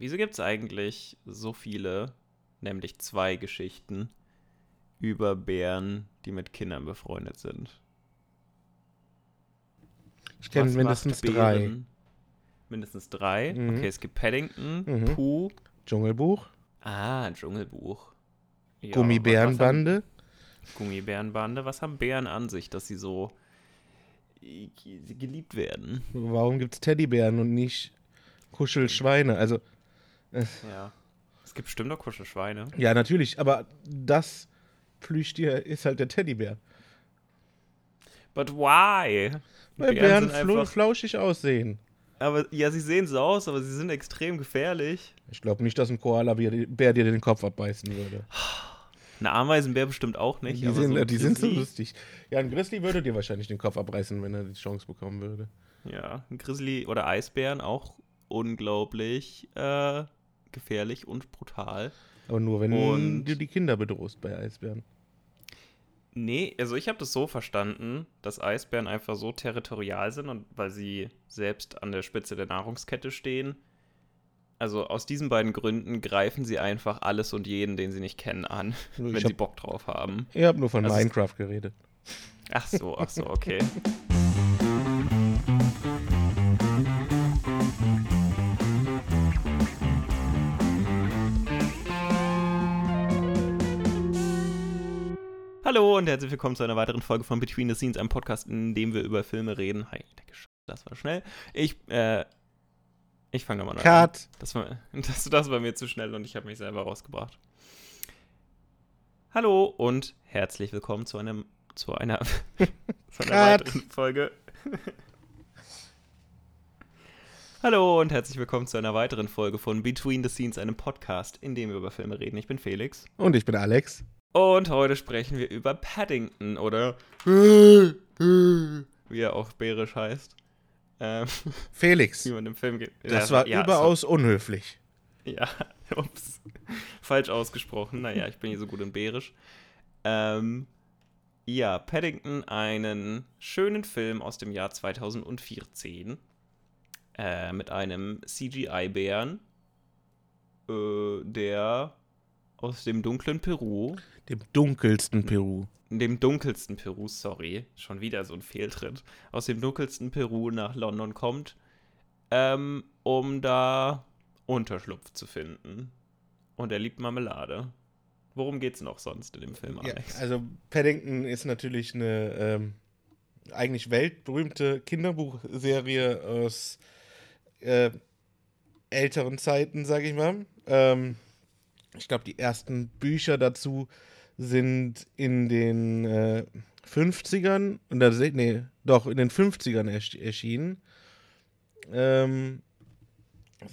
Wieso gibt es eigentlich so viele, nämlich zwei Geschichten über Bären, die mit Kindern befreundet sind? Ich kenne mindestens drei. Mindestens drei? Mhm. Okay, es gibt Paddington, Mhm. Pooh. Dschungelbuch, Ah, Dschungelbuch. Ja, Gummibärenbande. was haben- Gummibärenbande. Was haben Bären an sich, dass sie so äh, geliebt werden? Warum gibt es Teddybären und nicht Kuschelschweine? Also, Ja. Es gibt bestimmt auch Kuschelschweine. ja, natürlich, aber das Plüschtier ist halt der Teddybär. But why? Weil Bären Bären flauschig aussehen. Aber ja, sie sehen so aus, aber sie sind extrem gefährlich. Ich glaube nicht, dass ein Koala-Bär dir den Kopf abbeißen würde. Ein Ameisenbär bestimmt auch nicht. Die, sind, so die sind so lustig. Ja, ein Grizzly würde dir wahrscheinlich den Kopf abreißen, wenn er die Chance bekommen würde. Ja, ein Grizzly oder Eisbären auch unglaublich äh, gefährlich und brutal. Aber nur, wenn Und- du die Kinder bedrohst bei Eisbären. Nee, also ich habe das so verstanden, dass Eisbären einfach so territorial sind und weil sie selbst an der Spitze der Nahrungskette stehen. Also aus diesen beiden Gründen greifen sie einfach alles und jeden, den sie nicht kennen, an, wenn Ich sie hab, Bock drauf haben. ich hab nur von Also Minecraft geredet. Ach so, ach so, okay. Hallo und herzlich willkommen zu einer weiteren Folge von Between the Scenes, einem Podcast, in dem wir über Filme reden. Hi, das war schnell. Ich, äh, ich fange neu an. Cut! Das war, das, das war mir zu schnell und ich habe mich selber rausgebracht. Hallo und herzlich willkommen zu einem zu einer, zu einer weiteren Folge. Hallo und herzlich willkommen zu einer weiteren Folge von Between the Scenes, einem Podcast, in dem wir über Filme reden. Ich bin Felix Und ich bin Alex. Und heute sprechen wir über Paddington oder wie er auch bärisch heißt. Ähm, Felix. wie man im Film geht. Das Ja, war ja, überaus unhöflich. Ja, ups. Falsch ausgesprochen. Naja, ich bin hier so gut in Bärisch. Ähm, ja, Paddington, einen schönen Film aus dem Jahr 2014 äh, mit einem CGI-Bären, äh, der aus dem dunklen Peru, Dem dunkelsten Peru. dem dunkelsten Peru, sorry, schon wieder so ein Fehltritt, aus dem dunkelsten Peru nach London kommt, ähm, um da Unterschlupf zu finden. Und er liebt Marmelade. Worum geht's noch sonst in dem Film, Ja, Alex? also Paddington ist natürlich eine ähm, eigentlich weltberühmte Kinderbuchserie aus äh, älteren Zeiten, sage ich mal. Ähm, ich glaube, die ersten Bücher dazu sind in den äh, 50ern, oder, nee, doch, in den 50ern ersch erschienen. Ähm,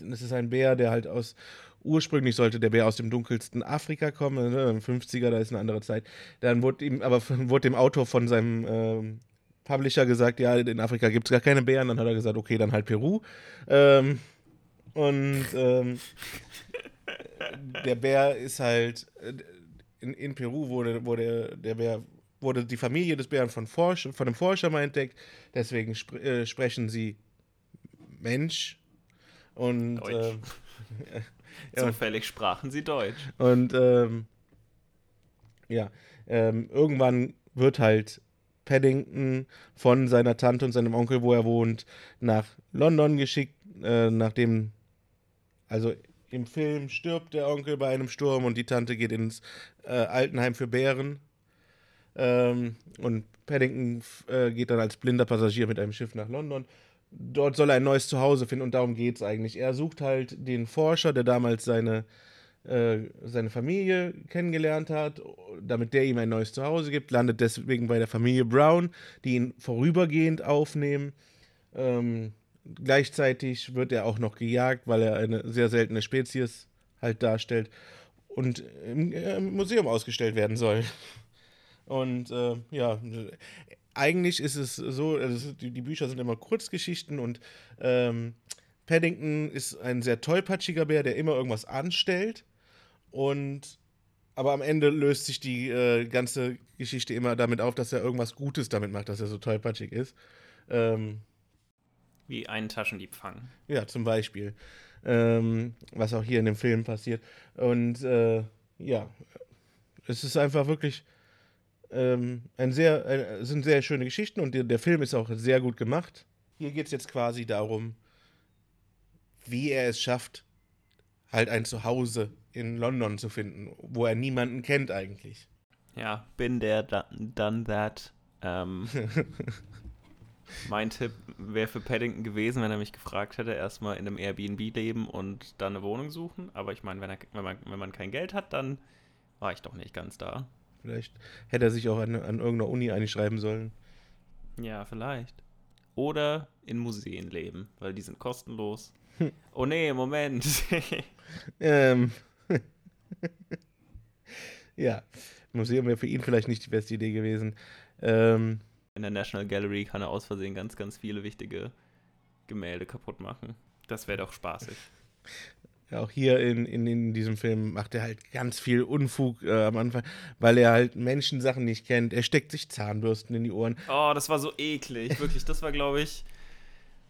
das ist ein Bär, der halt aus ursprünglich sollte der Bär aus dem dunkelsten Afrika kommen, ne, im 50er, da ist eine andere Zeit. Dann wurde ihm, aber wurde dem Autor von seinem ähm, Publisher gesagt, ja, in Afrika gibt es gar keine Bären. Dann hat er gesagt, okay, dann halt Peru. Ähm, und ähm, der Bär ist halt, äh, in, in Peru wurde, wurde der Bär, wurde die Familie des Bären von, Forsch, von einem Forscher mal entdeckt. Deswegen spr äh, sprechen sie Mensch. Und Deutsch. ähm, ja. Zufällig sprachen sie Deutsch. und ähm, ja, ähm, irgendwann wird halt Paddington von seiner Tante und seinem Onkel, wo er wohnt, nach London geschickt, äh, nachdem, also im Film stirbt der Onkel bei einem Sturm und die Tante geht ins äh, Altenheim für Bären. Ähm, und Paddington äh, geht dann als blinder Passagier mit einem Schiff nach London. Dort soll er ein neues Zuhause finden und darum geht es eigentlich. Er sucht halt den Forscher, der damals seine, äh, seine Familie kennengelernt hat, damit der ihm ein neues Zuhause gibt, landet deswegen bei der Familie Brown, die ihn vorübergehend aufnehmen. Ähm, gleichzeitig wird er auch noch gejagt, weil er eine sehr seltene Spezies halt darstellt und im, im Museum ausgestellt werden soll. Und äh, ja, eigentlich ist es so, also die, die Bücher sind immer Kurzgeschichten und ähm, Paddington ist ein sehr tollpatschiger Bär, der immer irgendwas anstellt. Und aber am Ende löst sich die äh, ganze Geschichte immer damit auf, dass er irgendwas Gutes damit macht, dass er so tollpatschig ist. Ähm, Wie einen Taschendieb fangen. ja, zum Beispiel. ähm, was auch hier in dem Film passiert. Und äh, ja, es ist einfach wirklich ähm, ein sehr, äh, sind sehr schöne Geschichten und der, der Film ist auch sehr gut gemacht. Hier geht es jetzt quasi darum, wie er es schafft, halt ein Zuhause in London zu finden, wo er niemanden kennt eigentlich. Ja, bin der, done that. Ähm, mein Tipp wäre für Paddington gewesen, wenn er mich gefragt hätte, erstmal in einem Airbnb leben und dann eine Wohnung suchen. Aber ich meine, wenn, wenn, man, wenn man kein Geld hat, dann war ich doch nicht ganz da. Vielleicht hätte er sich auch an, an irgendeiner Uni einschreiben sollen. Ja, vielleicht. Oder in Museen leben, weil die sind kostenlos. Hm. Oh nee, Moment. ähm. ja, Museum wäre für ihn vielleicht nicht die beste Idee gewesen. Ähm. In der National Gallery kann er aus Versehen ganz, ganz viele wichtige Gemälde kaputt machen. Das wäre doch spaßig. Ja, auch hier in, in, in diesem Film macht er halt ganz viel Unfug äh, am Anfang, weil er halt Menschensachen nicht kennt. Er steckt sich Zahnbürsten in die Ohren. Oh, das war so eklig. Wirklich, das war, glaube ich,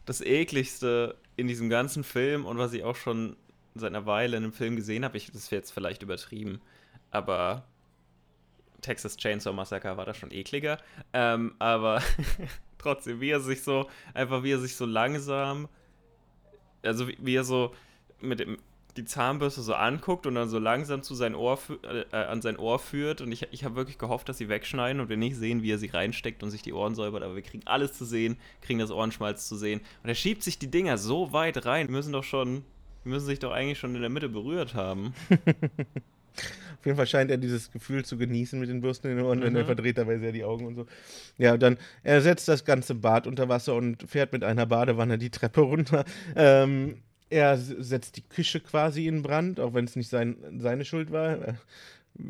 das ekligste in diesem ganzen Film und was ich auch schon seit einer Weile in einem Film gesehen habe. Ich, das wäre jetzt vielleicht übertrieben, aber Texas Chainsaw Massacre war da schon ekliger. Ähm, aber trotzdem, wie er sich so, einfach wie er sich so langsam, also wie, wie er so mit dem, die Zahnbürste so anguckt und dann so langsam zu sein Ohr äh, äh, an sein Ohr führt. Und ich, ich habe wirklich gehofft, dass sie wegschneiden und wir nicht sehen, wie er sie reinsteckt und sich die Ohren säubert. Aber wir kriegen alles zu sehen, kriegen das Ohrenschmalz zu sehen. Und er schiebt sich die Dinger so weit rein. Die müssen doch schon, die müssen sich doch eigentlich schon in der Mitte berührt haben. Auf jeden Fall scheint er dieses Gefühl zu genießen mit den Bürsten in den Ohren, mhm. wenn er verdreht dabei sehr die Augen und so. Ja, dann er setzt das ganze Bad unter Wasser und fährt mit einer Badewanne die Treppe runter. Ähm, er setzt die Küche quasi in Brand, auch wenn es nicht sein, seine Schuld war.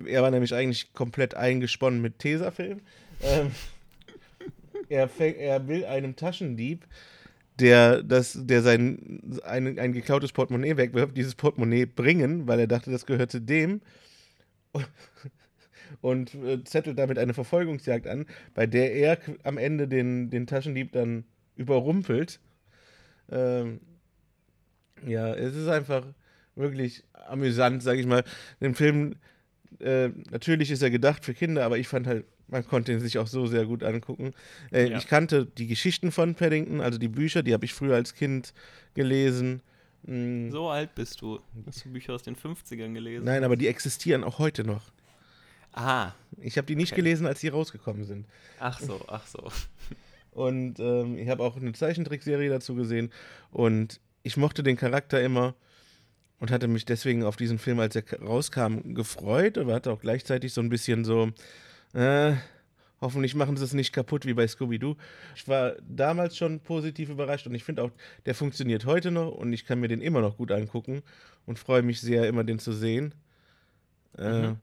Er war nämlich eigentlich komplett eingesponnen mit Tesafilm. Ähm, er, er will einem Taschendieb, der, das, der sein ein, ein geklautes Portemonnaie wegwirft, dieses Portemonnaie bringen, weil er dachte, das gehört zu dem. Und, äh, zettelt damit eine Verfolgungsjagd an, bei der er am Ende den, den Taschendieb dann überrumpelt. Ähm, ja, es ist einfach wirklich amüsant, sag ich mal. Den Film, äh, natürlich ist er gedacht für Kinder, aber ich fand halt, man konnte ihn sich auch so sehr gut angucken. Äh, ja. Ich kannte die Geschichten von Paddington, also die Bücher, die habe ich früher als Kind gelesen. Mhm. So alt bist du. Hast du Bücher aus den 50ern gelesen? Nein, aber die existieren auch heute noch. Aha. Ich habe die nicht okay. gelesen, als sie rausgekommen sind. Ach so, ach so. Und ähm, ich habe auch eine Zeichentrickserie dazu gesehen. Und ich mochte den Charakter immer und hatte mich deswegen auf diesen Film, als er rauskam, gefreut, aber hatte auch gleichzeitig so ein bisschen so, äh, hoffentlich machen sie es nicht kaputt wie bei Scooby-Doo. Ich war damals schon positiv überrascht und ich finde auch, der funktioniert heute noch und ich kann mir den immer noch gut angucken und freue mich sehr, immer den zu sehen. Äh, mhm.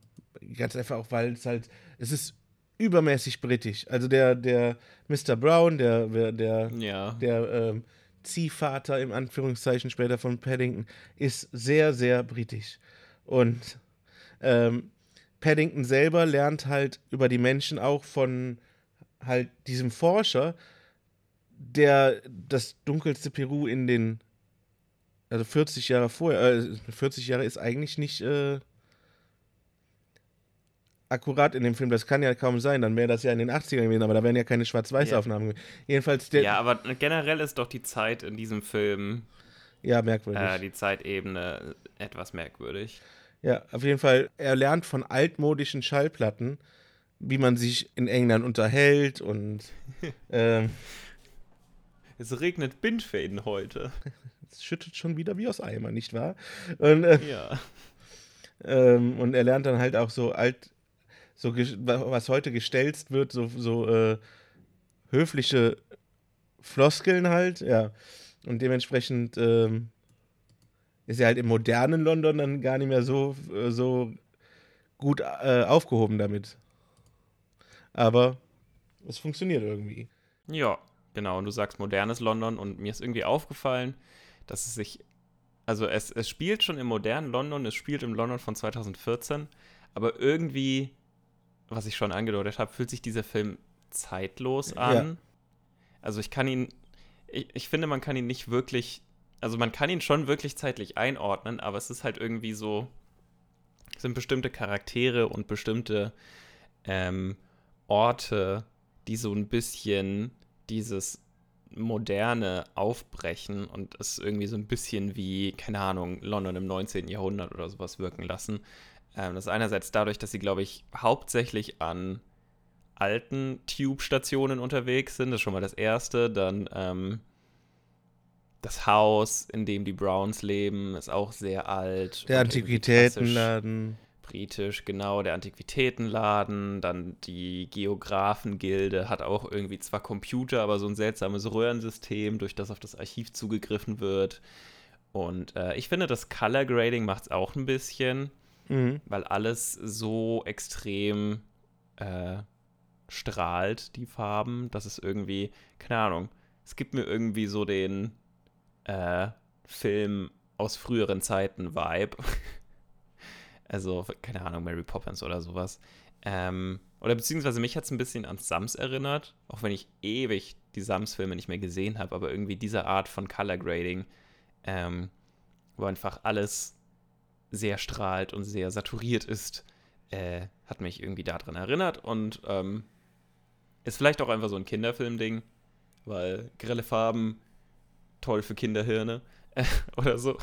ganz einfach auch, weil es halt, es ist übermäßig britisch. Also der, der Mr. Brown, der, der, ja. der, ähm, Ziehvater im Anführungszeichen später von Paddington ist sehr, sehr britisch. Und ähm, Paddington selber lernt halt über die Menschen auch von halt diesem Forscher, der das dunkelste Peru in den, also 40 Jahre vorher, äh, 40 Jahre ist eigentlich nicht äh, akkurat in dem Film. Das kann ja kaum sein. Dann wäre das ja in den 80ern gewesen, aber da wären ja keine Schwarz-Weiß-Aufnahmen ja. Jedenfalls der. Ja, aber generell ist doch die Zeit in diesem Film. Ja, merkwürdig. Äh, die Zeitebene etwas merkwürdig. Ja, auf jeden Fall. Er lernt von altmodischen Schallplatten, wie man sich in England unterhält und. ähm, es regnet Bindfäden heute. Es schüttet schon wieder wie aus Eimer, nicht wahr? Und, äh, ja. Ähm, und er lernt dann halt auch so alt, so was heute gestelzt wird, so, so äh, höfliche Floskeln halt, ja. Und dementsprechend ähm, ist er halt im modernen London dann gar nicht mehr so, äh, so gut äh, aufgehoben damit. Aber es funktioniert irgendwie. Ja, genau. Und du sagst modernes London und mir ist irgendwie aufgefallen, dass es sich. Also es, es spielt schon im modernen London, es spielt im London von 2014, aber irgendwie was ich schon angedeutet habe, fühlt sich dieser Film zeitlos an. Ja. Also ich kann ihn, ich, ich finde, man kann ihn nicht wirklich also man kann ihn schon wirklich zeitlich einordnen, aber es ist halt irgendwie so, sind bestimmte Charaktere und bestimmte ähm, Orte, die so ein bisschen dieses Moderne aufbrechen und es irgendwie so ein bisschen wie, keine Ahnung, London im 19. Jahrhundert oder sowas wirken lassen. Ähm, das ist einerseits dadurch, dass sie, glaube ich, hauptsächlich an alten Tube-Stationen unterwegs sind. Das ist schon mal das Erste. Dann ähm, das Haus, in dem die Browns leben, ist auch sehr alt. Der Antiquitätenladen. Britisch, genau, der Antiquitätenladen, dann die Geographengilde hat auch irgendwie zwar Computer, aber so ein seltsames Röhrensystem, durch das auf das Archiv zugegriffen wird. Und äh, ich finde, das Color Grading macht es auch ein bisschen, mhm. weil alles so extrem äh, strahlt, die Farben, dass es irgendwie, keine Ahnung, es gibt mir irgendwie so den äh, Film aus früheren Zeiten Vibe. also, keine Ahnung, Mary Poppins oder sowas. Ähm, oder beziehungsweise mich hat es ein bisschen an Sams erinnert, auch wenn ich ewig die Sams-Filme nicht mehr gesehen habe, aber irgendwie diese Art von Color Grading, ähm, wo einfach alles sehr strahlt und sehr saturiert ist, äh, hat mich irgendwie daran erinnert und ähm, ist vielleicht auch einfach so ein Kinderfilm-Ding, weil grelle Farben toll für Kinderhirne äh, oder so.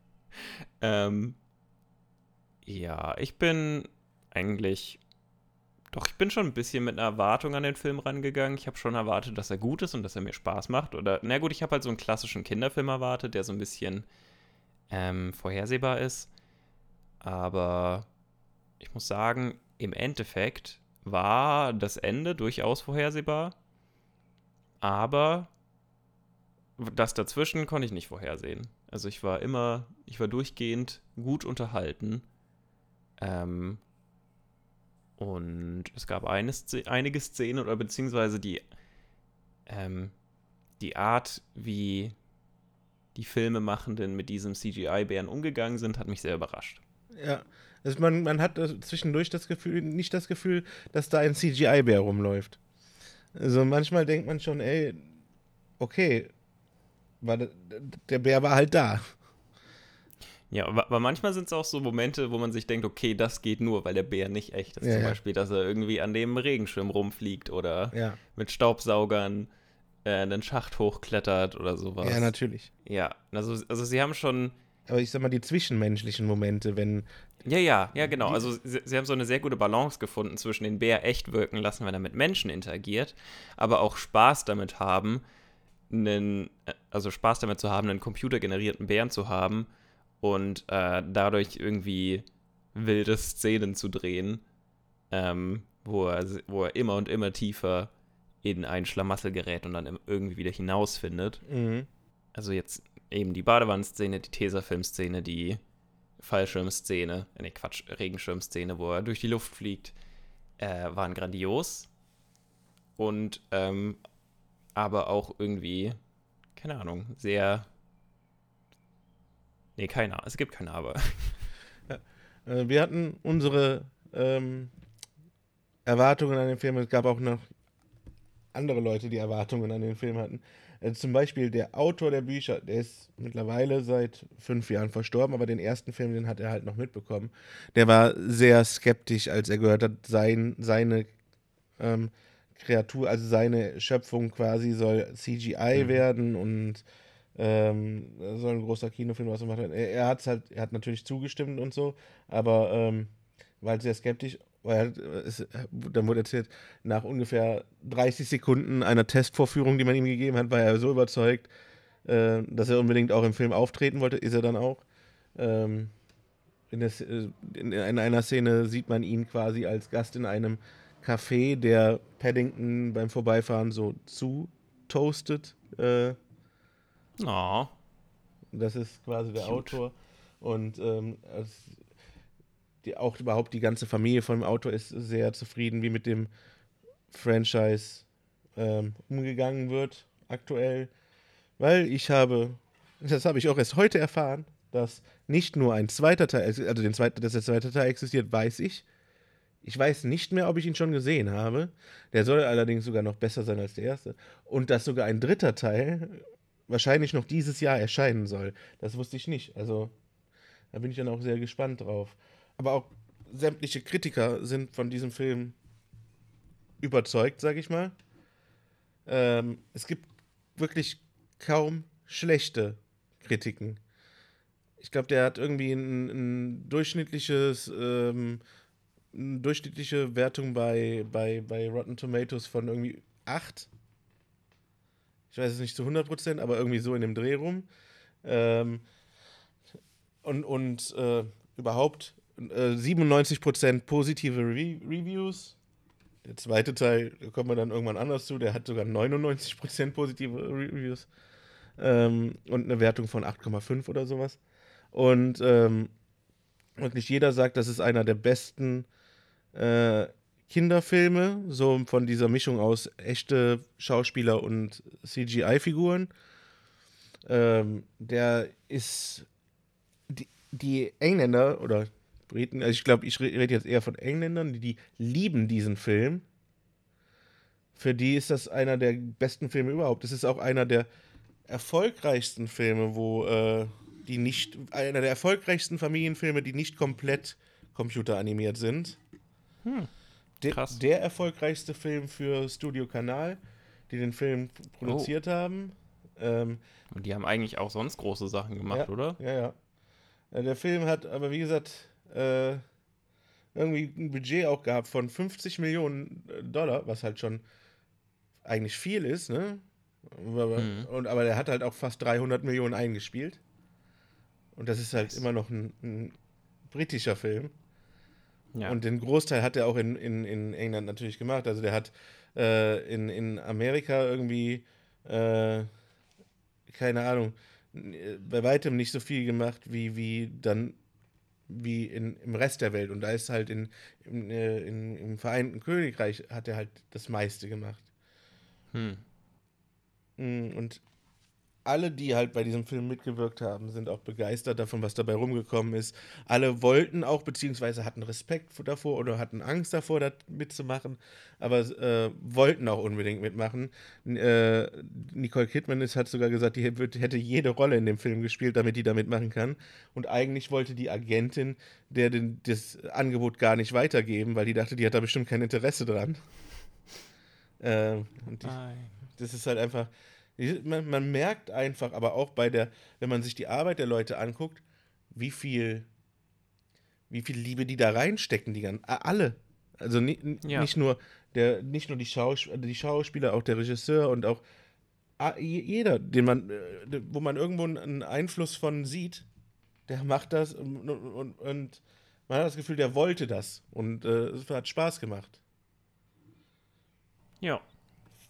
ähm, ja, ich bin eigentlich. Doch, ich bin schon ein bisschen mit einer Erwartung an den Film rangegangen. Ich habe schon erwartet, dass er gut ist und dass er mir Spaß macht. Oder, na gut, ich habe halt so einen klassischen Kinderfilm erwartet, der so ein bisschen ähm, vorhersehbar ist. Aber ich muss sagen, im Endeffekt war das Ende durchaus vorhersehbar. Aber das dazwischen konnte ich nicht vorhersehen. Also ich war immer, ich war durchgehend gut unterhalten. Ähm, und es gab eine, einige Szenen oder beziehungsweise die, ähm, die Art, wie die Filmemachenden mit diesem CGI-Bären umgegangen sind, hat mich sehr überrascht. Ja, also man, man hat zwischendurch das Gefühl, nicht das Gefühl, dass da ein CGI-Bär rumläuft. Also manchmal denkt man schon, ey, okay, der, der Bär war halt da. Ja, aber manchmal sind es auch so Momente, wo man sich denkt, okay, das geht nur, weil der Bär nicht echt ist. Ja, Zum ja. Beispiel, dass er irgendwie an dem Regenschirm rumfliegt oder ja. mit Staubsaugern äh, einen Schacht hochklettert oder sowas. Ja, natürlich. Ja, also, also sie haben schon. Aber ich sag mal, die zwischenmenschlichen Momente, wenn. Ja, ja, ja, genau. Also sie, sie haben so eine sehr gute Balance gefunden zwischen den Bär echt wirken lassen, wenn er mit Menschen interagiert, aber auch Spaß damit haben, einen, also Spaß damit zu haben, einen computergenerierten Bären zu haben und äh, dadurch irgendwie wilde Szenen zu drehen, ähm, wo, er, wo er immer und immer tiefer in ein Schlamassel gerät und dann irgendwie wieder hinausfindet. Mhm. Also jetzt eben die Badewannenszene, die Tesafilm-Szene, die Fallschirmszene, äh, ne Quatsch, Regenschirmszene, wo er durch die Luft fliegt, äh, waren grandios. Und ähm, aber auch irgendwie, keine Ahnung, sehr. Nee, keine Ahnung, es gibt keine Aber. Ja. Äh, wir hatten unsere ähm, Erwartungen an den Film. Es gab auch noch andere Leute, die Erwartungen an den Film hatten. Äh, zum Beispiel der Autor der Bücher, der ist mittlerweile seit fünf Jahren verstorben, aber den ersten Film, den hat er halt noch mitbekommen. Der war sehr skeptisch, als er gehört hat, sein, seine ähm, Kreatur, also seine Schöpfung quasi soll CGI mhm. werden und ähm, soll ein großer Kinofilm was machen. Er, er hat halt, er hat natürlich zugestimmt und so, aber ähm, war halt sehr skeptisch. Weil es, dann wurde erzählt, nach ungefähr 30 Sekunden einer Testvorführung, die man ihm gegeben hat, war er so überzeugt, äh, dass er unbedingt auch im Film auftreten wollte. Ist er dann auch. Ähm, in, der, in, in, einer Szene sieht man ihn quasi als Gast in einem Kaffee, der Paddington beim Vorbeifahren so zu toastet. Äh, oh. Das ist quasi der Cute. Autor. Und ähm, die, auch überhaupt die ganze Familie von dem Autor ist sehr zufrieden, wie mit dem Franchise ähm, umgegangen wird aktuell. Weil ich habe, das habe ich auch erst heute erfahren, dass nicht nur ein zweiter Teil, also den zweiten, dass der zweite Teil existiert, weiß ich. Ich weiß nicht mehr, ob ich ihn schon gesehen habe. Der soll allerdings sogar noch besser sein als der erste. Und dass sogar ein dritter Teil wahrscheinlich noch dieses Jahr erscheinen soll. Das wusste ich nicht. Also da bin ich dann auch sehr gespannt drauf. Aber auch sämtliche Kritiker sind von diesem Film überzeugt, sage ich mal. Ähm, es gibt wirklich kaum schlechte Kritiken. Ich glaube, der hat irgendwie ein, ein durchschnittliches, ähm, eine durchschnittliche Wertung bei, bei, bei Rotten Tomatoes von irgendwie 8. Ich weiß es nicht zu 100%, aber irgendwie so in dem Dreh rum. Ähm, und und äh, überhaupt äh, 97% positive Re Reviews. Der zweite Teil, da kommen wir dann irgendwann anders zu, der hat sogar 99% positive Reviews. Ähm, und eine Wertung von 8,5 oder sowas. Und ähm, wirklich jeder sagt, das ist einer der besten äh, Kinderfilme, so von dieser Mischung aus echte Schauspieler und CGI-Figuren. Ähm, der ist die, die, Engländer oder Briten, also ich glaube, ich rede jetzt eher von Engländern, die, die lieben diesen Film. Für die ist das einer der besten Filme überhaupt. Es ist auch einer der erfolgreichsten Filme, wo äh, die nicht, einer der erfolgreichsten Familienfilme, die nicht komplett computeranimiert sind. Hm. Krass. Der, der erfolgreichste Film für Studio Kanal, die den Film produziert oh. haben. Ähm, Und die haben eigentlich auch sonst große Sachen gemacht, ja, oder? Ja, ja. Äh, der Film hat aber, wie gesagt, äh, irgendwie ein Budget auch gehabt von 50 Millionen äh, Dollar, was halt schon eigentlich viel ist, ne? Aber, mhm. und, aber der hat halt auch fast 300 Millionen eingespielt. Und das ist halt immer noch ein, ein britischer Film. Ja. Und den Großteil hat er auch in, in, in England natürlich gemacht. Also der hat äh, in, in Amerika irgendwie, äh, keine Ahnung, bei weitem nicht so viel gemacht, wie, wie dann wie in, im Rest der Welt. Und da ist halt in, in, äh, in, im Vereinten Königreich hat er halt das meiste gemacht. Hm. Mm, und alle, die halt bei diesem Film mitgewirkt haben, sind auch begeistert davon, was dabei rumgekommen ist. Alle wollten auch, beziehungsweise hatten Respekt davor oder hatten Angst davor, das mitzumachen, aber äh, wollten auch unbedingt mitmachen. Äh, Nicole Kidman ist, hat sogar gesagt, die hätte jede Rolle in dem Film gespielt, damit die da mitmachen kann. Und eigentlich wollte die Agentin der den, das Angebot gar nicht weitergeben, weil die dachte, die hat da bestimmt kein Interesse dran. Äh, die, das ist halt einfach man, man merkt einfach, aber auch bei der, wenn man sich die Arbeit der Leute anguckt, wie viel, wie viel Liebe die da reinstecken, die ganzen, alle. Also nicht, ja. nicht nur der, nicht nur die, Schaus die Schauspieler, auch der Regisseur und auch jeder, den man, äh, wo man irgendwo einen Einfluss von sieht, der macht das und, und, und man hat das Gefühl, der wollte das und äh, es hat Spaß gemacht. Ja.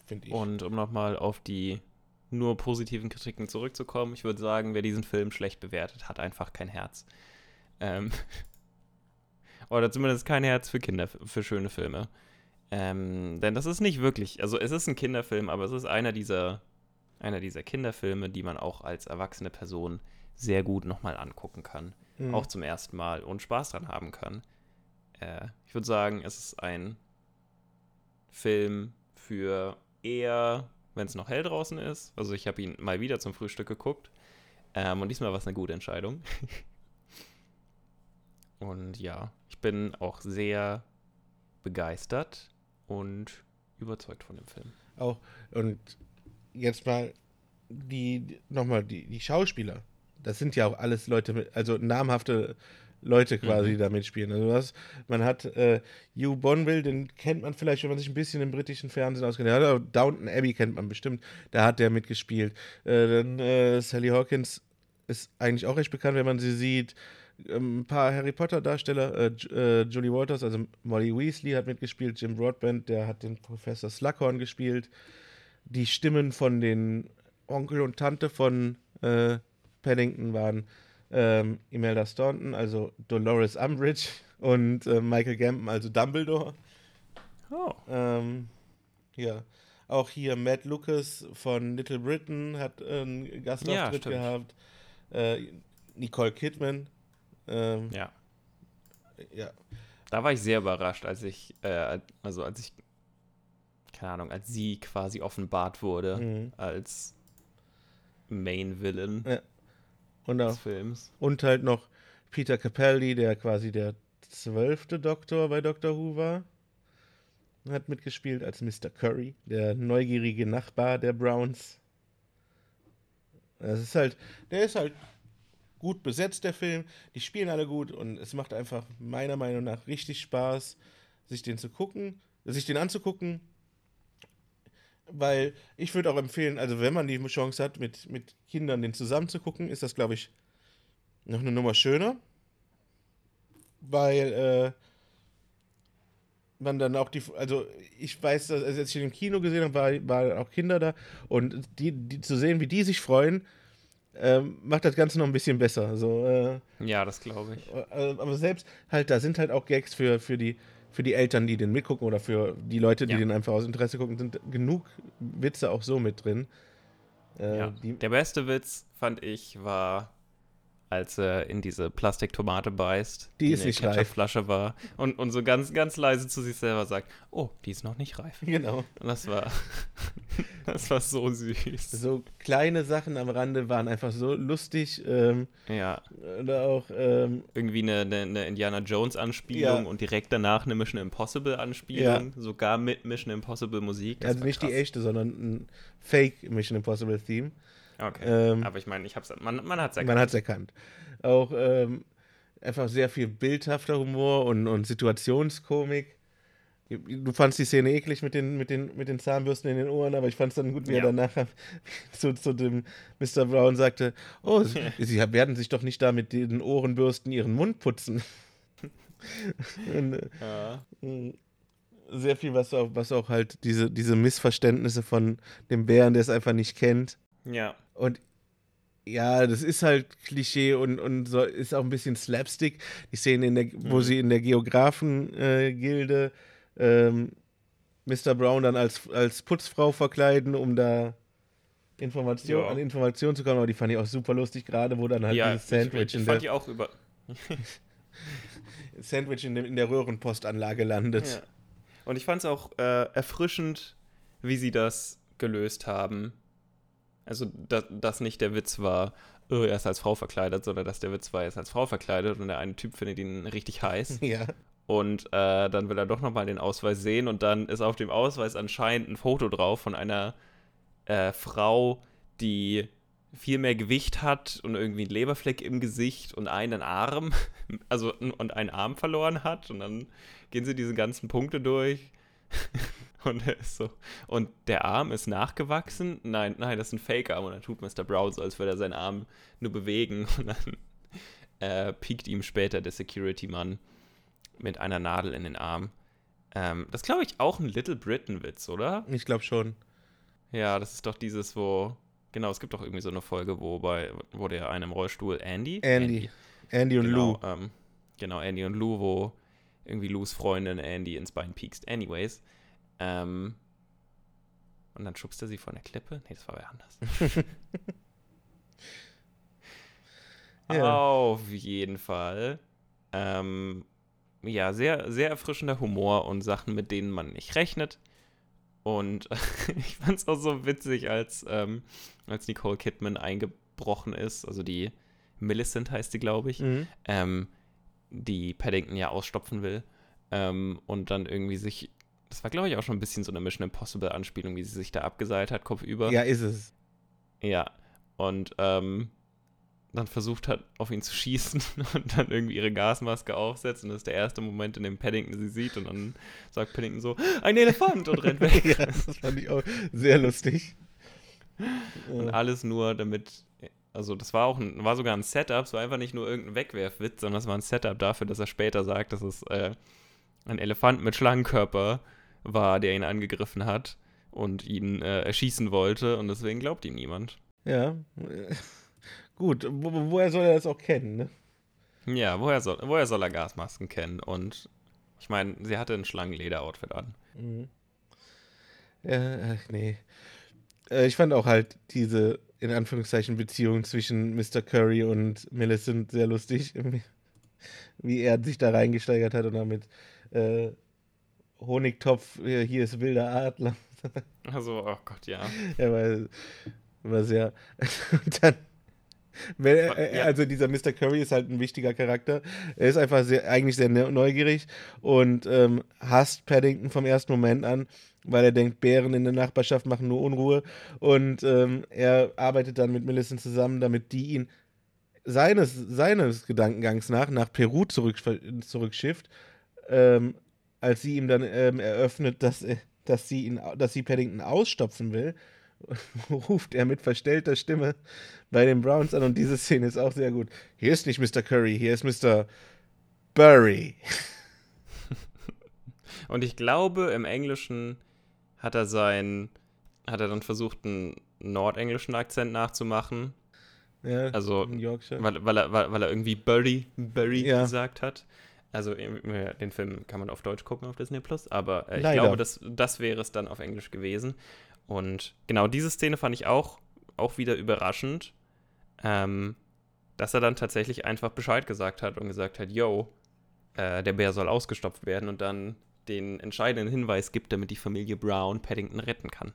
Finde ich. Und um nochmal auf die nur positiven Kritiken zurückzukommen, ich würde sagen, wer diesen Film schlecht bewertet, hat einfach kein Herz. Ähm Oder zumindest kein Herz für Kinder, für schöne Filme. Ähm, denn das ist nicht wirklich, also es ist ein Kinderfilm, aber es ist einer dieser, einer dieser Kinderfilme, die man auch als erwachsene Person sehr gut nochmal angucken kann. Mhm. Auch zum ersten Mal und Spaß dran haben kann. Äh, ich würde sagen, es ist ein Film für eher wenn es noch hell draußen ist. Also ich habe ihn mal wieder zum Frühstück geguckt. Ähm, und diesmal war es eine gute Entscheidung. und ja, ich bin auch sehr begeistert und überzeugt von dem Film. Auch, und jetzt mal die, nochmal, die, die Schauspieler. Das sind ja auch alles Leute mit, also namhafte Leute quasi mhm. da mitspielen. Also was, man hat äh, Hugh Bonville, den kennt man vielleicht, wenn man sich ein bisschen im britischen Fernsehen auskennt. Ja, Downton Abbey kennt man bestimmt, da hat der mitgespielt. Äh, dann äh, Sally Hawkins ist eigentlich auch recht bekannt, wenn man sie sieht. Ähm, ein paar Harry Potter-Darsteller, äh, äh, Julie Walters, also Molly Weasley hat mitgespielt, Jim Broadbent, der hat den Professor Slughorn gespielt. Die Stimmen von den Onkel und Tante von äh, Paddington waren ähm, Imelda Staunton, also Dolores Umbridge und äh, Michael Gambon, also Dumbledore. Oh. Ähm, ja. Auch hier Matt Lucas von Little Britain hat einen Gastauftritt ja, gehabt. Äh, Nicole Kidman. Ähm, ja. Ja. Da war ich sehr überrascht, als ich, äh, also als ich, keine Ahnung, als sie quasi offenbart wurde, mhm. als Main Villain Ja. Und, des auch, Films. und halt noch Peter Capaldi, der quasi der zwölfte Doktor bei Doctor Who war. Hat mitgespielt als Mr. Curry, der neugierige Nachbar der Browns. Das ist halt, der ist halt gut besetzt, der Film. Die spielen alle gut und es macht einfach meiner Meinung nach richtig Spaß, sich den zu gucken, sich den anzugucken. Weil ich würde auch empfehlen, also wenn man die Chance hat, mit, mit Kindern den zusammen zu gucken, ist das, glaube ich, noch eine Nummer schöner. Weil äh, man dann auch die, also ich weiß, dass, also als ich den im Kino gesehen habe, war, waren auch Kinder da und die, die zu sehen, wie die sich freuen, ähm, macht das Ganze noch ein bisschen besser. So, äh, Ja, das glaube ich. äh, aber selbst halt, da sind halt auch Gags für, für, die, für die Eltern, die den mitgucken oder für die Leute, die Ja. den einfach aus Interesse gucken, sind genug Witze auch so mit drin. Äh, Ja. Der beste Witz, fand ich, war, als er in diese Plastiktomate beißt, Die ist in der nicht reif. Ketchupflasche war und, und so ganz, ganz leise zu sich selber sagt, oh, die ist noch nicht reif. genau. Und das war, das war so süß. So kleine Sachen am Rande waren einfach so lustig. Ähm, Ja, oder auch, ähm, irgendwie eine, eine, eine Indiana Jones Anspielung Ja. und direkt danach eine Mission Impossible Anspielung, sogar mit Mission Impossible Musik. Das also nicht die krass. echte, sondern ein Fake Mission Impossible Theme. Okay. ähm, Aber ich meine, ich hab's, man, man hat's Man erkannt. hat es erkannt. Auch ähm, einfach sehr viel bildhafter Humor und, und Situationskomik. Du fandst die Szene eklig mit den, mit, den, mit den Zahnbürsten in den Ohren, aber ich fand es dann gut, wie er Ja. danach zu, zu dem Mr. Brown sagte: Oh, Sie, werden sich doch nicht da mit den Ohrenbürsten Ihren Mund putzen. und, äh, Ja. mh, sehr viel, was auch, was auch halt diese, diese Missverständnisse von dem Bären, der es einfach nicht kennt. ja. Und ja, das ist halt Klischee und, und so ist auch ein bisschen Slapstick. Die Szene, in der, wo Mhm. sie in der Geografen-Gilde ähm, Mr. Brown dann als, als Putzfrau verkleiden, um da Information, Ja. an Informationen zu kommen. Aber die fand ich auch super lustig, gerade wo dann halt ja, dieses Sandwich, ich, ich in, fand der, die auch über. Sandwich in, in der Röhrenpostanlage landet. Ja. Und ich fand es auch äh, erfrischend, wie sie das gelöst haben. Also, dass, dass nicht der Witz war, oh, er ist als Frau verkleidet, sondern dass der Witz war, er ist als Frau verkleidet und der eine Typ findet ihn richtig heiß. Ja. Und äh, dann will er doch nochmal den Ausweis sehen und dann ist auf dem Ausweis anscheinend ein Foto drauf von einer äh, Frau, die viel mehr Gewicht hat und irgendwie einen Leberfleck im Gesicht und einen Arm, also und einen Arm verloren hat. Und dann gehen sie diese ganzen Punkte durch. Und er ist so. Und der Arm ist nachgewachsen? Nein, nein, das ist ein Fake-Arm. Und dann tut Mr. Brown so, als würde er seinen Arm nur bewegen. Und dann äh, piekt ihm später der Security-Mann mit einer Nadel in den Arm. Ähm, das glaube ich auch ein Little Britain-Witz, oder? Ich glaube schon. Ja, das ist doch dieses, wo. Genau, es gibt doch irgendwie so eine Folge, wo bei, wo der eine im Rollstuhl Andy. Andy. Andy und genau, Lou. Ähm, genau, Andy und Lou, wo irgendwie Lou's Freundin Andy ins Bein piekst. Anyways. Ähm, und dann schubst er sie von der Klippe. Nee, das war wer anders. Ja. Auf jeden Fall. Ähm, ja, sehr, sehr erfrischender Humor und Sachen, mit denen man nicht rechnet. Und ich fand es auch so witzig, als, ähm, als Nicole Kidman eingebrochen ist. Also die Millicent heißt sie, glaube ich. Mhm. Ähm, die Paddington ja ausstopfen will. Ähm, und dann irgendwie sich. Das war, glaube ich, auch schon ein bisschen so eine Mission Impossible Anspielung, wie sie sich da abgeseilt hat, kopfüber. Ja, ist es. Ja. Und ähm, dann versucht hat, auf ihn zu schießen und dann irgendwie ihre Gasmaske aufsetzt. Und das ist der erste Moment, in dem Paddington sie sieht. Und dann sagt Paddington so, ein Elefant und rennt weg. ja, das fand ich auch sehr lustig. Und alles nur damit, also das war auch ein, war sogar ein Setup, es war einfach nicht nur irgendein Wegwerfwitz, sondern es war ein Setup dafür, dass er später sagt, dass es äh, ein Elefant mit Schlangenkörper war, der ihn angegriffen hat und ihn äh, erschießen wollte und deswegen glaubt ihm niemand. Ja. Gut, wo, wo- woher soll er das auch kennen, ne? Ja, woher soll, woher soll er Gasmasken kennen? Und ich meine, sie hatte ein Schlangenleder-Outfit an. Mhm. Ja, ach nee. Äh, ich fand auch halt diese, in Anführungszeichen, Beziehung zwischen Mr. Curry und Millicent sehr lustig. Wie er sich da reingesteigert hat und damit äh, Honigtopf, hier ist wilder Adler. Also, oh Gott, ja. Ja, weil War sehr. dann, wenn, äh, also dieser Mr. Curry ist halt ein wichtiger Charakter. Er ist einfach sehr, eigentlich sehr neugierig und ähm, hasst Paddington vom ersten Moment an, weil er denkt, Bären in der Nachbarschaft machen nur Unruhe. Und ähm, er arbeitet dann mit Millicent zusammen, damit die ihn seines, seines Gedankengangs nach nach Peru zurück, zurückschifft, ähm, als sie ihm dann ähm, eröffnet, dass, dass, sie ihn, dass sie Paddington ausstopfen will, ruft er mit verstellter Stimme bei den Browns an und diese Szene ist auch sehr gut. Hier ist nicht Mr. Curry, hier ist Mr. Burry. Und ich glaube, im Englischen hat er sein, hat er dann versucht, einen nordenglischen Akzent nachzumachen. Ja, also, weil, weil, er, weil, weil er irgendwie Burry, Burry ja. gesagt hat. Also den Film kann man auf Deutsch gucken auf Disney Plus, aber äh, ich glaube, das, das wäre es dann auf Englisch gewesen. Und genau diese Szene fand ich auch, auch wieder überraschend, ähm, dass er dann tatsächlich einfach Bescheid gesagt hat und gesagt hat, yo, äh, der Bär soll ausgestopft werden und dann den entscheidenden Hinweis gibt, damit die Familie Brown Paddington retten kann.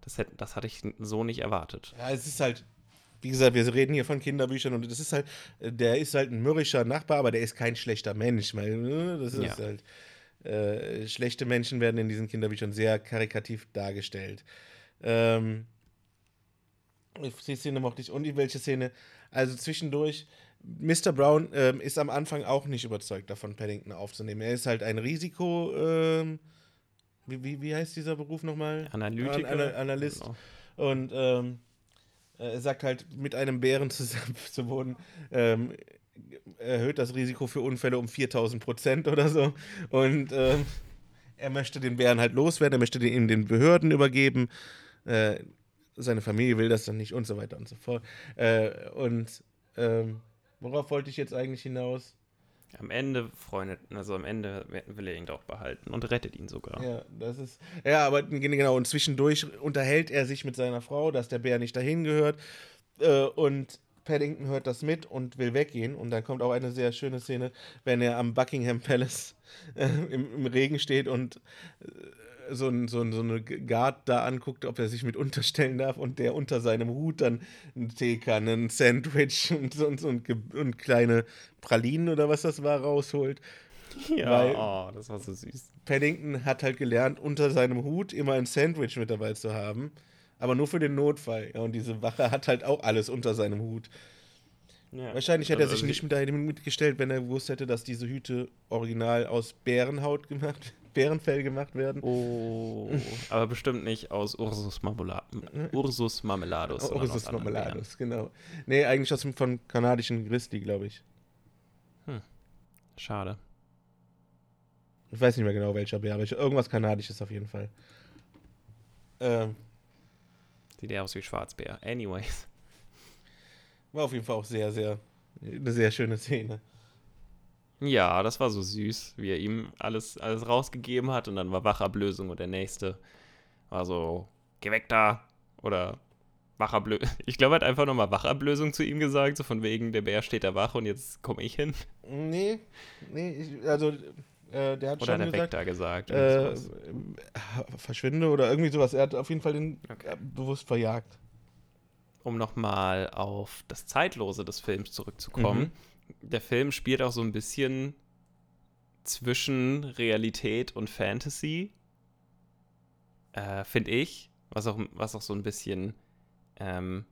Das, hätte, das hatte ich so nicht erwartet. Ja, es ist halt, wie gesagt, wir reden hier von Kinderbüchern und das ist halt, der ist halt ein mürrischer Nachbar, aber der ist kein schlechter Mensch. Weil, ne, das ist ja. halt, äh, schlechte Menschen werden in diesen Kinderbüchern sehr karikativ dargestellt. Ähm, die Szene mochte ich. Und die welche Szene? Also zwischendurch, Mr. Brown ähm, ist am Anfang auch nicht überzeugt davon, Paddington aufzunehmen. Er ist halt ein Risiko. Ähm, wie, wie, wie heißt dieser Beruf nochmal? Analytiker. An, An, Analyst. Genau. Und ähm, äh, er sagt halt, mit einem Bären zusammen zu wohnen, ähm, erhöht das Risiko für Unfälle um 4000 Prozent oder so. Und ähm, er möchte den Bären halt loswerden, er möchte den in den Behörden übergeben. Äh, seine Familie will das dann nicht und so weiter und so fort. Äh, und ähm, worauf wollte ich jetzt eigentlich hinaus? Am Ende freundet, also am Ende will er ihn doch behalten und rettet ihn sogar. Ja, das ist. Ja, aber genau, und zwischendurch unterhält er sich mit seiner Frau, dass der Bär nicht dahin gehört. Äh, und Paddington hört das mit und will weggehen. Und dann kommt auch eine sehr schöne Szene, wenn er am Buckingham Palace äh, im, im, Regen steht und äh, so, ein, so, ein, so eine Guard da anguckt, ob er sich mit unterstellen darf und der unter seinem Hut dann eine Teekanne, ein Sandwich und, und, und, und kleine Pralinen oder was das war rausholt. Ja, Weil oh, das war so süß. Paddington hat halt gelernt, unter seinem Hut immer ein Sandwich mit dabei zu haben. Aber nur für den Notfall. Ja, und diese Wache hat halt auch alles unter seinem Hut. Ja. Wahrscheinlich hätte also, er sich nicht mit dahin mitgestellt, wenn er gewusst hätte, dass diese Hüte original aus Bärenhaut gemacht Bärenfell gemacht werden. Oh, aber bestimmt nicht aus Ursus, Marmula Ursus Marmeladus. Ursus Marmeladus, genau. Nee, eigentlich aus dem von kanadischen Grizzly, glaube ich. Hm. Schade. Ich weiß nicht mehr genau welcher Bär, aber irgendwas kanadisches auf jeden Fall. Ähm. Sieht eher aus wie Schwarzbär. Anyways. War auf jeden Fall auch sehr, sehr, eine sehr schöne Szene. Ja, das war so süß, wie er ihm alles, alles rausgegeben hat und dann war Wachablösung und der nächste war so, geh weg da oder Wachablösung. Ich glaube, er hat einfach nochmal Wachablösung zu ihm gesagt, so von wegen, der Bär steht da wach und jetzt komme ich hin. Nee, nee, ich, also äh, der hat oder schon hat er gesagt, äh, verschwinde oder irgendwie sowas. Er hat auf jeden Fall den okay. äh, bewusst verjagt. Um nochmal auf das Zeitlose des Films zurückzukommen. Mhm der Film spielt auch so ein bisschen zwischen Realität und Fantasy, äh, finde ich, was auch, was auch so ein bisschen ähm,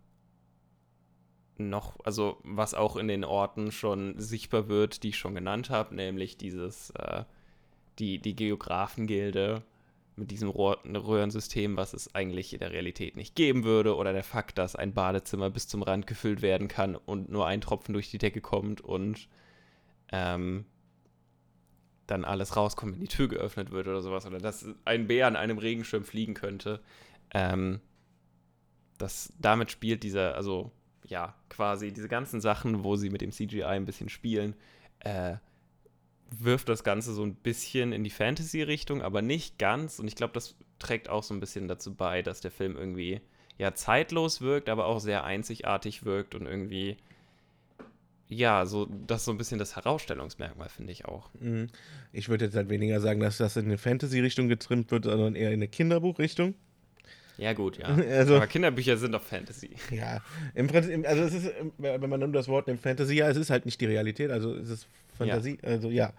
noch, also was auch in den Orten schon sichtbar wird, die ich schon genannt habe, nämlich dieses, äh, die, die Geografengilde mit diesem Röhrensystem, was es eigentlich in der Realität nicht geben würde, oder der Fakt, dass ein Badezimmer bis zum Rand gefüllt werden kann und nur ein Tropfen durch die Decke kommt und ähm, dann alles rauskommt, wenn die Tür geöffnet wird oder sowas, oder dass ein Bär an einem Regenschirm fliegen könnte. Ähm, das, damit spielt dieser, also ja, quasi diese ganzen Sachen, wo sie mit dem CGI ein bisschen spielen, äh, wirft das Ganze so ein bisschen in die Fantasy-Richtung, aber nicht ganz. Und ich glaube, das trägt auch so ein bisschen dazu bei, dass der Film irgendwie ja zeitlos wirkt, aber auch sehr einzigartig wirkt und irgendwie ja, so das ist so ein bisschen das Herausstellungsmerkmal, finde ich auch. Mhm. Ich würde jetzt halt weniger sagen, dass das in eine Fantasy-Richtung getrimmt wird, sondern eher in eine Kinderbuch-Richtung. Ja, gut, ja. Also- Aber Kinderbücher sind doch Fantasy. Ja, im Prinzip, also es ist, wenn man nimmt das Wort nimmt, Fantasy, ja, es ist halt nicht die Realität, also es ist Fantasie, also ja.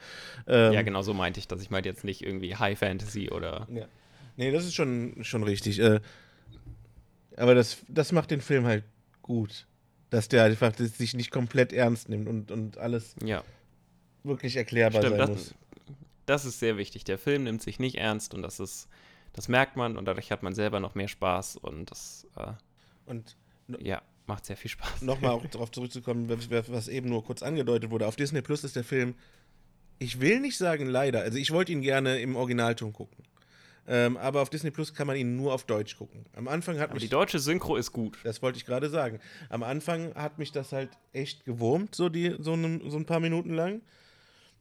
Ähm, Ja, genau so meinte ich das. Ich meinte jetzt nicht irgendwie High Fantasy oder. Ja. Nee, das ist schon, schon richtig. Äh, aber das, das macht den Film halt gut. Dass der einfach das sich nicht komplett ernst nimmt und, und alles Ja, wirklich erklärbar stimmt. sein Das, muss. das ist sehr wichtig. Der Film nimmt sich nicht ernst und das ist. Das merkt man und dadurch hat man selber noch mehr Spaß und das, äh, Und ja, macht sehr viel Spaß. nochmal auch darauf zurückzukommen, was eben nur kurz angedeutet wurde. Auf Disney Plus ist der Film, ich will nicht sagen leider, also ich wollte ihn gerne im Originalton gucken. Ähm, aber auf Disney Plus kann man ihn nur auf Deutsch gucken. Am Anfang hat Aber die mich deutsche Synchro ist gut. Das wollte ich gerade sagen. Am Anfang hat mich das halt echt gewurmt, so, die, so, ne, so ein paar Minuten lang.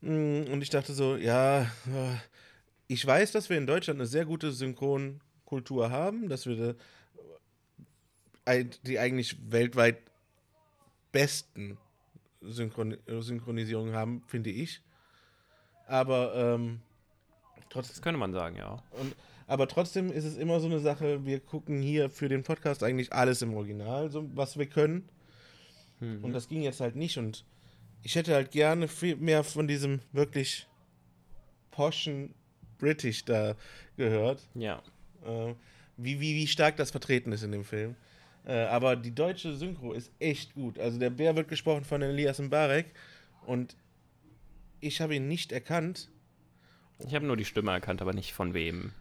Mm, Und ich dachte so, ja, äh, ich weiß, dass wir in Deutschland eine sehr gute Synchronkultur haben, dass wir die eigentlich weltweit besten Synchron Synchronisierungen haben, finde ich. Aber ähm, trotzdem Das könnte man sagen, ja. und, aber trotzdem ist es immer so eine Sache, wir gucken hier für den Podcast eigentlich alles im Original, so was wir können. Und das ging jetzt halt nicht. Und ich hätte halt gerne viel mehr von diesem wirklich poschen British da gehört. Ja. Äh, wie, wie, wie stark das vertreten ist in dem Film. Äh, aber die deutsche Synchro ist echt gut. Also der Bär wird gesprochen von Elias Mbarek. Und ich habe ihn nicht erkannt. Ich habe nur die Stimme erkannt, aber nicht von wem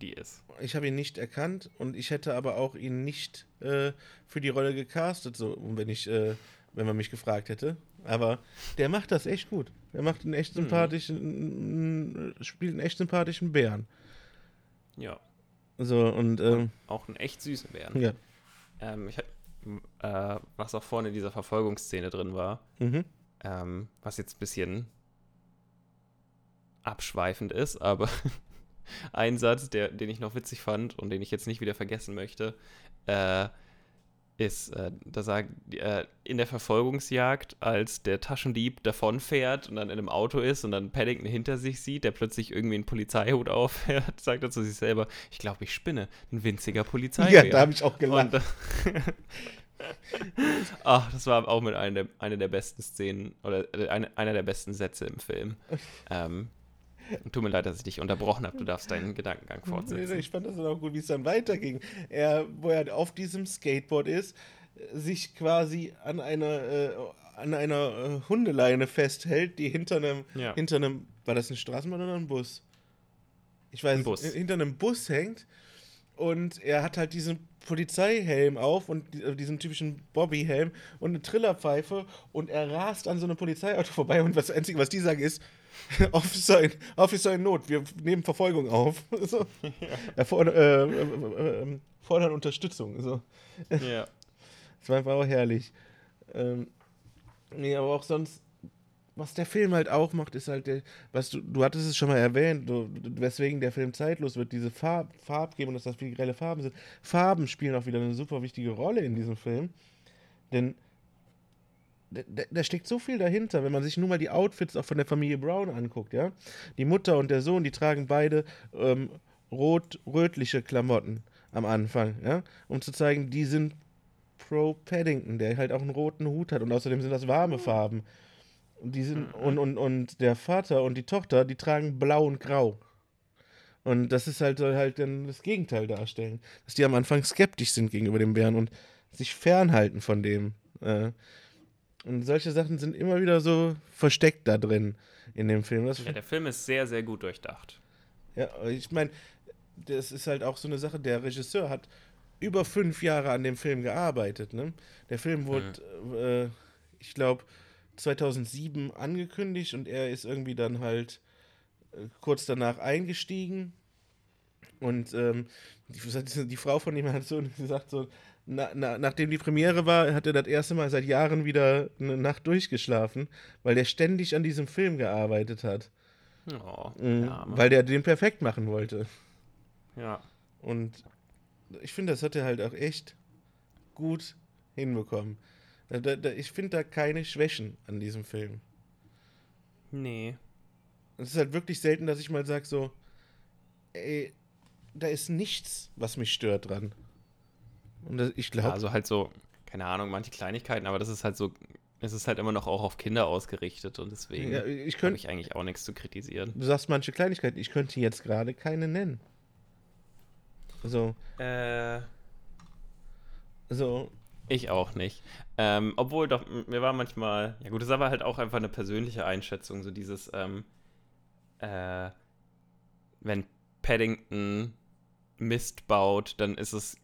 die ist. Ich habe ihn nicht erkannt und ich hätte aber auch ihn nicht äh, für die Rolle gecastet, so wenn ich, äh, wenn man mich gefragt hätte. Aber der macht das echt gut. Der macht einen echt sympathischen, äh, spielt einen echt sympathischen Bären. Ja. So und ähm, Auch einen echt süßen Bären. ja. Ähm, ich, äh, was auch vorne in dieser Verfolgungsszene drin war, Mhm. ähm, was jetzt ein bisschen abschweifend ist, aber ein Satz, der, den ich noch witzig fand und den ich jetzt nicht wieder vergessen möchte, äh, ist, äh, da sagt, äh, in der Verfolgungsjagd, als der Taschendieb davonfährt und dann in einem Auto ist und dann Paddington hinter sich sieht, der plötzlich irgendwie einen Polizeihut aufhört, sagt er zu sich selber, ich glaube, ich spinne, ein winziger Polizeibär. ja, da habe ich auch gelacht. Und, Ach, das war auch mit einer der, eine der besten Szenen oder äh, eine, einer der besten Sätze im Film. Ähm, tut mir leid, dass ich dich unterbrochen habe. Du darfst deinen Gedankengang fortsetzen. Ich fand das dann auch gut, wie es dann weiterging. Er, wo er auf diesem Skateboard ist, sich quasi an einer, äh, an einer äh, Hundeleine festhält, die hinter einem, Ja. hinter einem, war das ein Straßenbahn oder ein Bus? Ich weiß, Ein Bus. hinter einem Bus hängt und er hat halt diesen Polizeihelm auf und äh, diesen typischen Bobby-Helm und eine Trillerpfeife und er rast an so einem Polizeiauto vorbei und das Einzige, was die sagen, ist Officer in, Officer in Not, wir nehmen Verfolgung auf. So. Er fordern, äh, äh, äh, fordern Unterstützung. So. Ja. Das war einfach auch herrlich. Ähm, nee, aber auch sonst, was der Film halt auch macht, ist halt, der, was du, du hattest es schon mal erwähnt, du- weswegen der Film zeitlos wird, diese Farb, Farbgebung, dass das viele grelle Farben sind. Farben spielen auch wieder eine super wichtige Rolle in diesem Film. Denn da, da- steckt so viel dahinter, wenn man sich nur mal die Outfits auch von der Familie Brown anguckt, ja. Die Mutter und der Sohn, die tragen beide ähm, rot-rötliche Klamotten am Anfang, ja, um zu zeigen, die sind pro Paddington, der halt auch einen roten Hut hat und außerdem sind das warme Farben. Und die sind und, und, und der Vater und die Tochter, die tragen blau und grau. Und das ist halt soll halt dann das Gegenteil darstellen, dass die am Anfang skeptisch sind gegenüber dem Bären und sich fernhalten von dem. Äh, und solche Sachen sind immer wieder so versteckt da drin in dem Film. Das, ja, der Film ist sehr, sehr gut durchdacht. ja, ich meine, das ist halt auch so eine Sache, der Regisseur hat über fünf Jahre an dem Film gearbeitet. Ne? Der Film wurde, äh, ich glaube, 2007 angekündigt und er ist irgendwie dann halt äh, kurz danach eingestiegen. Und ähm, die, die Frau von ihm hat so gesagt, so, na, na, nachdem die Premiere war, hat er das erste Mal seit Jahren wieder eine Nacht durchgeschlafen, weil der ständig an diesem Film gearbeitet hat. Oh, Mhm, ja, weil der den perfekt machen wollte. ja. Und ich finde, das hat er halt auch echt gut hinbekommen. Da, da, ich finde da keine Schwächen an diesem Film. Nee. Es ist halt wirklich selten, dass ich mal sage so, ey, da ist nichts, was mich stört dran. Und ich glaube. Also halt so, keine Ahnung, manche Kleinigkeiten, aber das ist halt so, es ist halt immer noch auch auf Kinder ausgerichtet und deswegen ja, habe ich eigentlich auch nichts zu kritisieren. Du sagst manche Kleinigkeiten, ich könnte jetzt gerade keine nennen. So, Äh, so, ich auch nicht. Ähm, obwohl doch, mir war manchmal, ja gut, das ist aber halt auch einfach eine persönliche Einschätzung, so dieses, ähm, äh, wenn Paddington Mist baut, dann ist es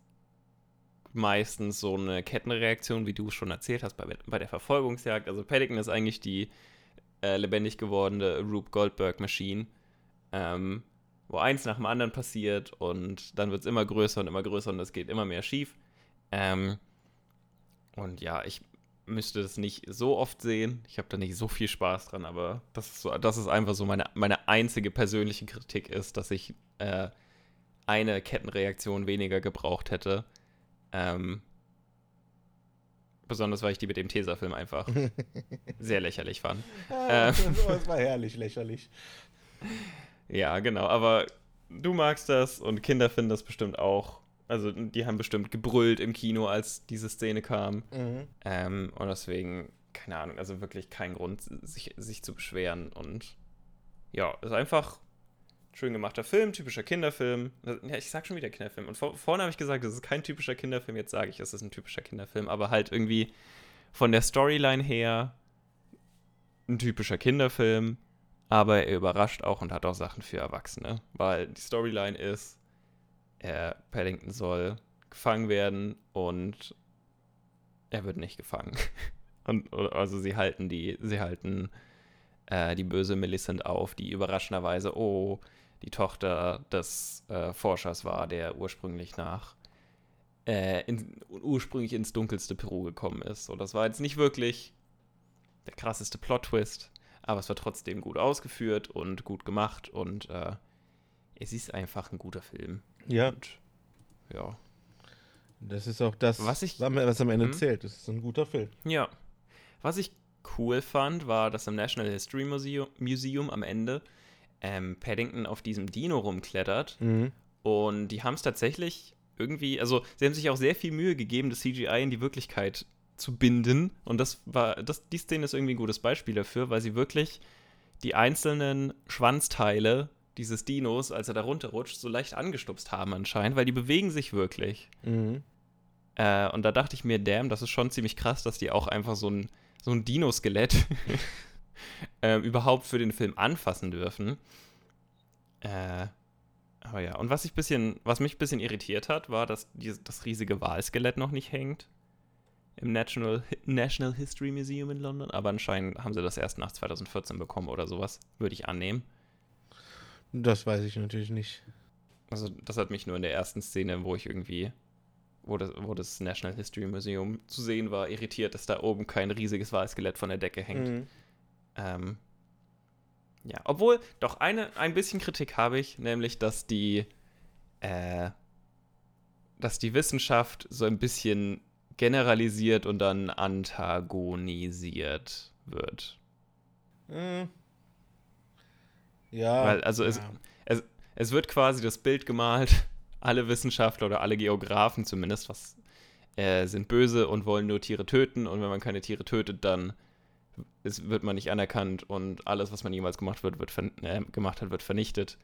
meistens so eine Kettenreaktion, wie du schon erzählt hast, bei, bei der Verfolgungsjagd. Also Paddington ist eigentlich die äh, lebendig gewordene Rube Goldberg-Maschine, ähm, wo eins nach dem anderen passiert und dann wird es immer größer und immer größer und es geht immer mehr schief. Ähm, und ja, ich müsste das nicht so oft sehen. Ich habe da nicht so viel Spaß dran, aber das ist, so, das ist einfach so meine, meine einzige persönliche Kritik ist, dass ich äh, eine Kettenreaktion weniger gebraucht hätte. Ähm, besonders, weil ich die mit dem Tesafilm einfach sehr lächerlich fand. ah, Ähm. das war herrlich lächerlich. Ja, genau, aber du magst das und Kinder finden das bestimmt auch. Also, die haben bestimmt gebrüllt im Kino, als diese Szene kam. Mhm. Ähm, und deswegen, keine Ahnung, also wirklich kein Grund, sich, sich zu beschweren. Und ja, ist einfach ein schön gemachter Film, typischer Kinderfilm. Ja, ich sag schon wieder Kinderfilm. Und vor, vorne habe ich gesagt, das ist kein typischer Kinderfilm. Jetzt sage ich, es ist ein typischer Kinderfilm. Aber halt irgendwie von der Storyline her ein typischer Kinderfilm. Aber er überrascht auch und hat auch Sachen für Erwachsene. Weil die Storyline ist, äh, Paddington soll gefangen werden und er wird nicht gefangen. Und also sie halten die, sie halten äh, die böse Millicent auf, die überraschenderweise, oh, die Tochter des äh, Forschers war, der ursprünglich nach äh, in, ursprünglich ins dunkelste Peru gekommen ist. Und das war jetzt nicht wirklich der krasseste Plot-Twist, aber es war trotzdem gut ausgeführt und gut gemacht und äh, es ist einfach ein guter Film. Ja, Und ja. das ist auch das, Was ich- was am Ende Mhm. zählt. Das ist ein guter Film. Ja. Was ich cool fand, war, dass im National History Museum, Museum am Ende ähm, Paddington auf diesem Dino rumklettert. Mhm. Und die haben es tatsächlich irgendwie, also sie haben sich auch sehr viel Mühe gegeben, das CGI in die Wirklichkeit zu binden. Und das war, das, die Szene ist irgendwie ein gutes Beispiel dafür, weil sie wirklich die einzelnen Schwanzteile dieses Dinos, als er da runterrutscht, so leicht angestupst haben anscheinend, weil die bewegen sich wirklich. Mhm. Äh, und da dachte ich mir, damn, das ist schon ziemlich krass, dass die auch einfach so ein, so ein Dino-Skelett äh, überhaupt für den Film anfassen dürfen. Äh, aber ja, und was, ich bisschen, was mich ein bisschen irritiert hat, war, dass dieses, das riesige Walskelett noch nicht hängt im National, National History Museum in London. Aber anscheinend haben sie das erst nach 2014 bekommen oder sowas, würde ich annehmen. Das weiß ich natürlich nicht. Also, das hat mich nur in der ersten Szene, wo ich irgendwie, wo das, wo das National History Museum zu sehen war, irritiert, dass da oben kein riesiges Walskelett von der Decke hängt. Mhm. Ähm, ja, obwohl, doch eine, ein bisschen Kritik habe ich, nämlich, dass die, äh, dass die Wissenschaft so ein bisschen generalisiert und dann antagonisiert wird. Mhm. Ja. Weil, also es, ja. es, es wird quasi das Bild gemalt, alle Wissenschaftler oder alle Geografen zumindest, was äh, sind böse und wollen nur Tiere töten und wenn man keine Tiere tötet, dann ist, wird man nicht anerkannt und alles, was man jemals gemacht, wird, wird äh, gemacht hat, wird vernichtet.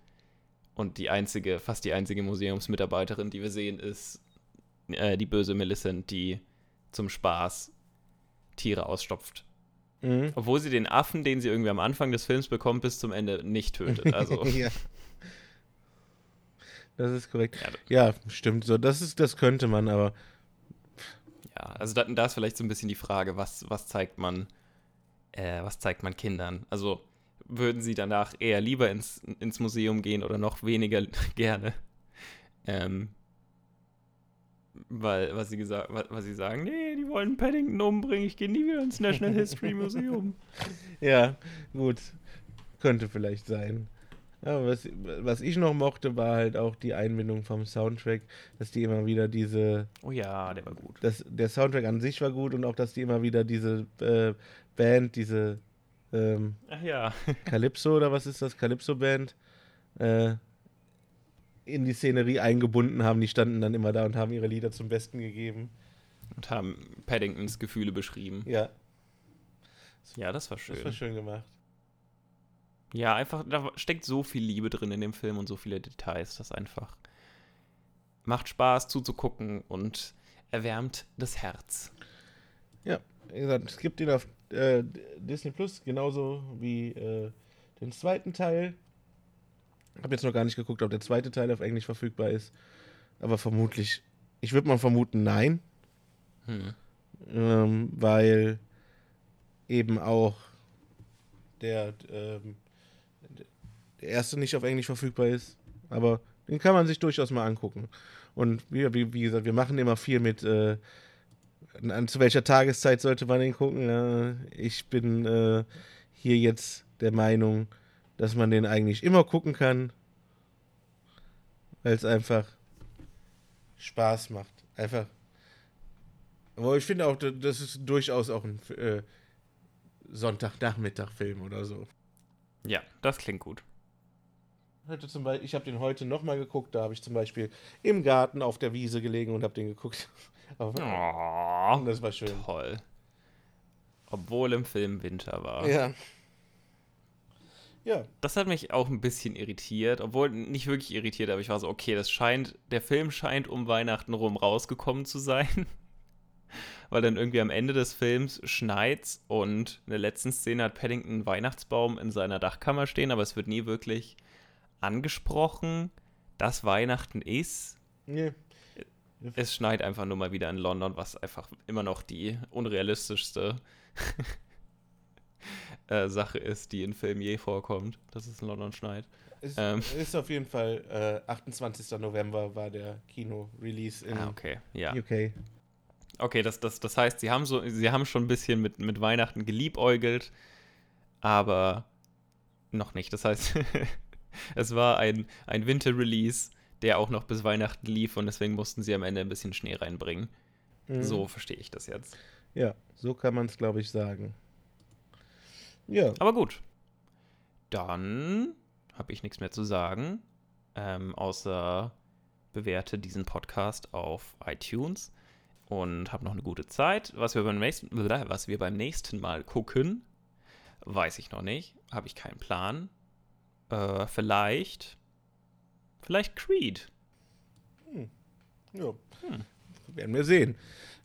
Und die einzige, fast die einzige Museumsmitarbeiterin, die wir sehen, ist äh, die böse Millicent, die zum Spaß Tiere ausstopft. Mhm. Obwohl sie den Affen, den sie irgendwie am Anfang des Films bekommt, bis zum Ende nicht tötet. Also, ja. Das ist korrekt. Ja, Ja, stimmt so. Das ist, das könnte man, aber ja also da, da ist vielleicht so ein bisschen die Frage, was, was zeigt man, äh, was zeigt man Kindern? Also würden sie danach eher lieber ins, ins Museum gehen oder noch weniger gerne? Ähm, weil, was sie gesagt, was, was sie sagen, nee, die wollen Paddington umbringen, ich gehe nie wieder ins National History Museum. ja, gut. Könnte vielleicht sein. Aber was, was ich noch mochte, war halt auch die Einbindung vom Soundtrack, dass die immer wieder diese, Oh ja, der war gut. dass der Soundtrack an sich war gut und auch, dass die immer wieder diese äh, Band, diese ähm, Ach ja. Calypso oder was ist das? Calypso-Band, äh, in die Szenerie eingebunden haben. Die standen dann immer da und haben ihre Lieder zum Besten gegeben. Und haben Paddingtons Gefühle beschrieben. Ja. Ja, das war schön. Das war schön gemacht. Ja, einfach, da steckt so viel Liebe drin in dem Film und so viele Details, das einfach macht Spaß zuzugucken und erwärmt das Herz. Ja, wie gesagt, es gibt ihn auf äh, Disney Plus genauso wie äh, den zweiten Teil. Ich habe jetzt noch gar nicht geguckt, ob der zweite Teil auf Englisch verfügbar ist. Aber vermutlich, ich würde mal vermuten, nein. Hm. Ähm, weil eben auch der, ähm, der erste nicht auf Englisch verfügbar ist. Aber den kann man sich durchaus mal angucken. Und wie, wie, wie gesagt, wir machen immer viel mit, äh, an, zu welcher Tageszeit sollte man den gucken. Ja, ich bin äh, hier jetzt der Meinung, dass man den eigentlich immer gucken kann, weil es einfach Spaß macht. Einfach. Aber ich finde auch, das ist durchaus auch ein äh, Sonntagnachmittag-Film oder so. Ja, das klingt gut. Heute zum Beispiel, ich habe den heute nochmal geguckt, da habe ich zum Beispiel im Garten auf der Wiese gelegen und habe den geguckt. Aber, oh, das war schön. Toll. Obwohl im Film Winter war. Ja. Ja. Das hat mich auch ein bisschen irritiert, obwohl nicht wirklich irritiert, aber ich war so, okay, das scheint, der Film scheint um Weihnachten rum rausgekommen zu sein. Weil dann irgendwie am Ende des Films schneit's und in der letzten Szene hat Paddington einen Weihnachtsbaum in seiner Dachkammer stehen, aber es wird nie wirklich angesprochen, dass Weihnachten ist. Nee. Es schneit einfach nur mal wieder in London, was einfach immer noch die unrealistischste äh, Sache ist, die in Filmen je vorkommt, dass es in London schneit. Es ähm. ist auf jeden Fall äh, 28. November war der Kino-Release in ah, okay. ja. UK. Okay, das, das, das heißt, sie haben so, sie haben schon ein bisschen mit, mit Weihnachten geliebäugelt, aber noch nicht. Das heißt, es war ein, ein Winter-Release, der auch noch bis Weihnachten lief und deswegen mussten sie am Ende ein bisschen Schnee reinbringen. Mhm. So verstehe ich das jetzt. Ja, so kann man es, glaube ich, sagen. Ja. Aber gut. Dann habe ich nichts mehr zu sagen, ähm, außer bewerte diesen Podcast auf iTunes und habe noch eine gute Zeit. Was wir beim nächsten, was wir beim nächsten Mal gucken, weiß ich noch nicht. Habe ich keinen Plan. Äh, vielleicht. Vielleicht Creed. Hm. Ja. Hm. Werden wir sehen.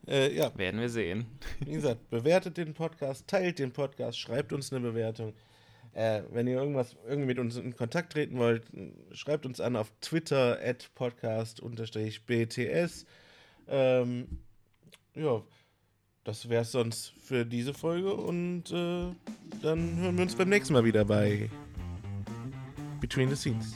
Äh, ja. Werden wir sehen. Wie gesagt, bewertet den Podcast, teilt den Podcast, schreibt uns eine Bewertung. Äh, wenn ihr irgendwas irgendwie mit uns in Kontakt treten wollt, schreibt uns an auf Twitter at podcast-bts. Ähm, ja, das wäre es sonst für diese Folge und äh, dann hören wir uns beim nächsten Mal wieder bei Between the Scenes.